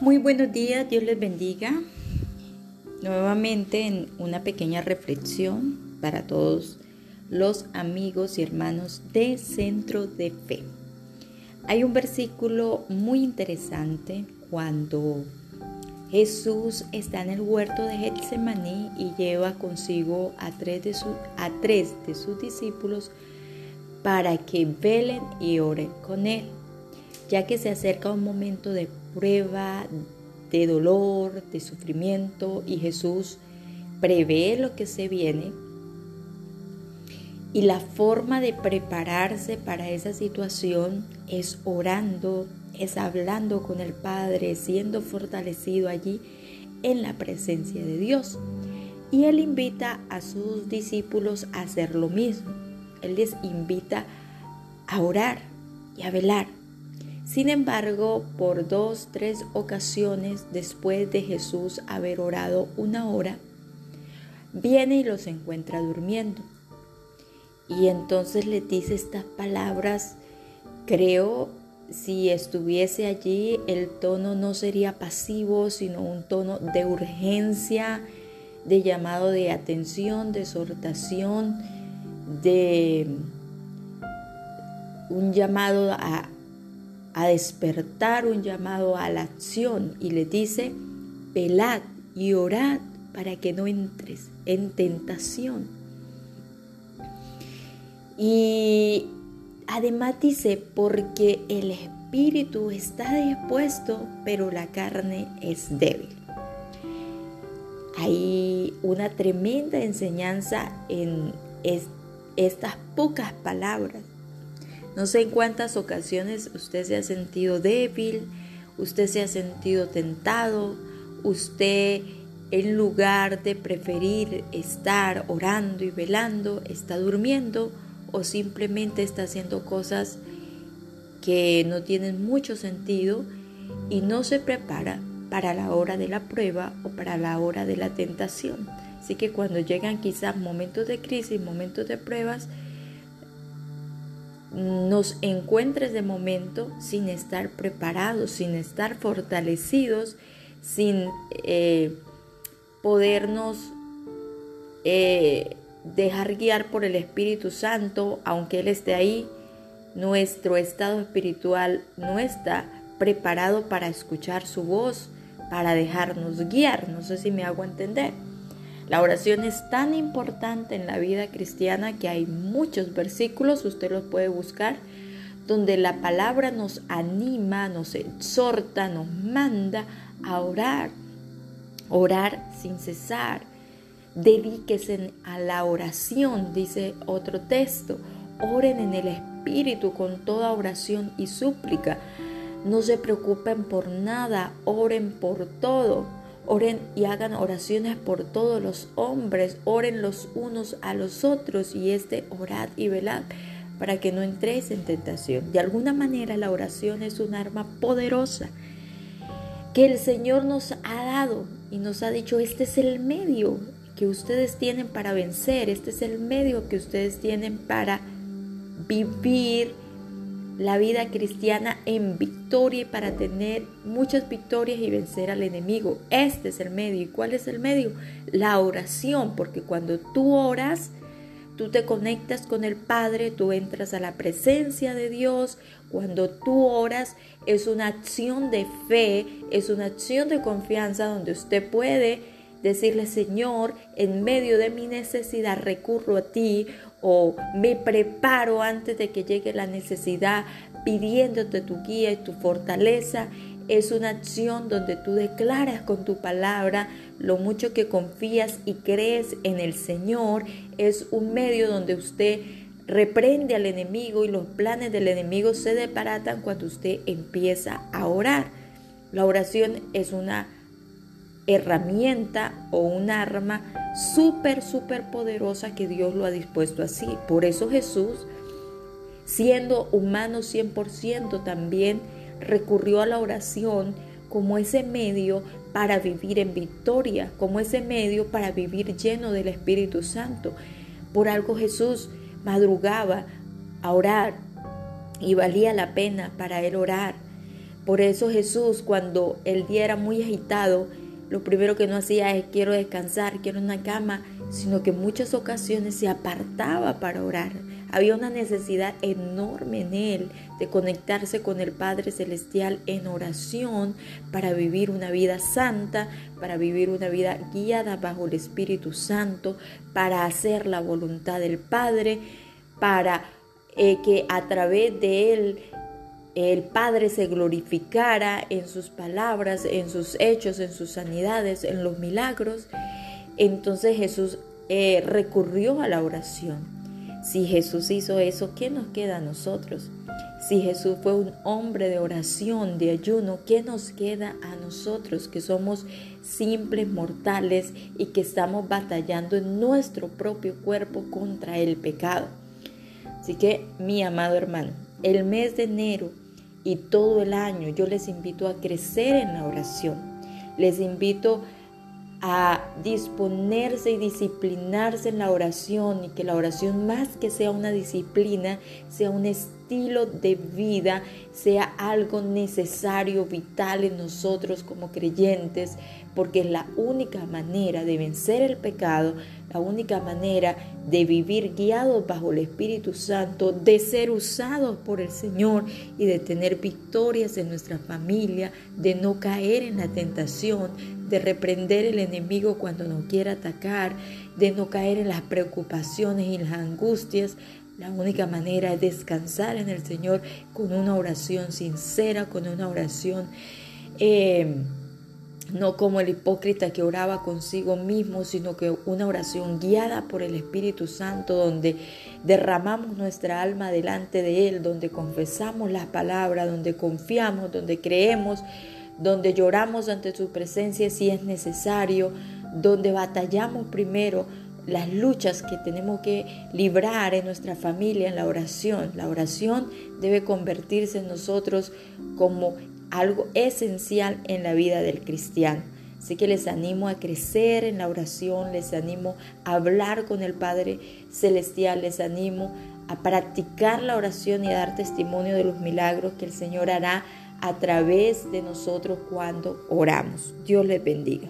Muy buenos días, Dios les bendiga. Nuevamente en una pequeña reflexión para todos los amigos y hermanos de Centro de Fe. Hay un versículo muy interesante cuando Jesús está en el huerto de Getsemaní y lleva consigo a tres de, a tres de sus discípulos para que velen y oren con él, ya que se acerca un momento de prueba, de dolor, de sufrimiento y Jesús prevé lo que se viene. Y la forma de prepararse para esa situación es orando, es hablando con el Padre, siendo fortalecido allí en la presencia de Dios. Y Él invita a sus discípulos a hacer lo mismo. Él les invita a orar y a velar. Sin embargo, por dos, tres ocasiones después de Jesús haber orado una hora, viene y los encuentra durmiendo. Y entonces le dice estas palabras, creo si estuviese allí el tono no sería pasivo, sino un tono de urgencia, de llamado de atención, de exhortación, de un llamado a a despertar un llamado a la acción y le dice, velad y orad para que no entres en tentación. Y además dice, porque el espíritu está dispuesto, pero la carne es débil. Hay una tremenda enseñanza en estas pocas palabras no sé en cuántas ocasiones usted se ha sentido débil, usted se ha sentido tentado, usted en lugar de preferir estar orando y velando, está durmiendo o simplemente está haciendo cosas que no tienen mucho sentido y no se prepara para la hora de la prueba o para la hora de la tentación. Así que cuando llegan quizás momentos de crisis, momentos de pruebas, nos encuentres de momento sin estar preparados, sin estar fortalecidos, sin eh, podernos eh, dejar guiar por el Espíritu Santo, aunque Él esté ahí, nuestro estado espiritual no está preparado para escuchar su voz, para dejarnos guiar. No sé si me hago entender. La oración es tan importante en la vida cristiana que hay muchos versículos, usted los puede buscar, donde la palabra nos anima, nos exhorta, nos manda a orar, orar sin cesar. Dedíquese a la oración, dice otro texto. Oren en el Espíritu con toda oración y súplica. No se preocupen por nada, oren por todo. Oren y hagan oraciones por todos los hombres, oren los unos a los otros y este orad y velad para que no entréis en tentación. De alguna manera la oración es un arma poderosa que el Señor nos ha dado y nos ha dicho, este es el medio que ustedes tienen para vencer, este es el medio que ustedes tienen para vivir la vida cristiana en victoria y para tener muchas victorias y vencer al enemigo. Este es el medio. ¿Y cuál es el medio? La oración, porque cuando tú oras, tú te conectas con el Padre, tú entras a la presencia de Dios. Cuando tú oras es una acción de fe, es una acción de confianza donde usted puede decirle, Señor, en medio de mi necesidad recurro a ti o me preparo antes de que llegue la necesidad pidiéndote tu guía y tu fortaleza. Es una acción donde tú declaras con tu palabra lo mucho que confías y crees en el Señor. Es un medio donde usted reprende al enemigo y los planes del enemigo se desbaratan cuando usted empieza a orar. La oración es una herramienta o un arma súper, súper poderosa que Dios lo ha dispuesto así. Por eso Jesús, siendo humano 100%, también recurrió a la oración como ese medio para vivir en victoria, como ese medio para vivir lleno del Espíritu Santo. Por algo Jesús madrugaba a orar y valía la pena para él orar Por eso Jesús, cuando el día era muy agitado, lo primero que no hacía es quiero descansar, quiero una cama, sino que en muchas ocasiones se apartaba para orar. Había una necesidad enorme en él de conectarse con el Padre Celestial en oración para vivir una vida santa, para vivir una vida guiada bajo el Espíritu Santo, para hacer la voluntad del Padre, para eh, que a través de él el Padre se glorificara en sus palabras, en sus hechos, en sus sanidades, en los milagros. Entonces Jesús eh, recurrió a la oración. Si Jesús hizo eso, ¿qué nos queda a nosotros? Si Jesús fue un hombre de oración, de ayuno, ¿qué nos queda a nosotros que somos simples mortales y que estamos batallando en nuestro propio cuerpo contra el pecado? Así que, mi amado hermano, el mes de enero y todo el año yo les invito a crecer en la oración. Les invito a disponerse y disciplinarse en la oración y que la oración más que sea una disciplina, sea un estilo de vida, sea algo necesario, vital en nosotros como creyentes, porque es la única manera de vencer el pecado, la única manera de vivir guiados bajo el Espíritu Santo, de ser usados por el Señor y de tener victorias en nuestra familia, de no caer en la tentación, de reprender el enemigo cuando nos quiera atacar, de no caer en las preocupaciones y las angustias. La única manera es descansar en el Señor con una oración sincera, con una oración... Eh, no como el hipócrita que oraba consigo mismo, sino que una oración guiada por el Espíritu Santo, donde derramamos nuestra alma delante de Él, donde confesamos las palabras, donde confiamos, donde creemos, donde lloramos ante su presencia si es necesario, donde batallamos primero las luchas que tenemos que librar en nuestra familia en la oración. La oración debe convertirse en nosotros como algo esencial en la vida del cristiano. Así que les animo a crecer en la oración, les animo a hablar con el Padre Celestial, les animo a practicar la oración y a dar testimonio de los milagros que el Señor hará a través de nosotros cuando oramos. Dios les bendiga.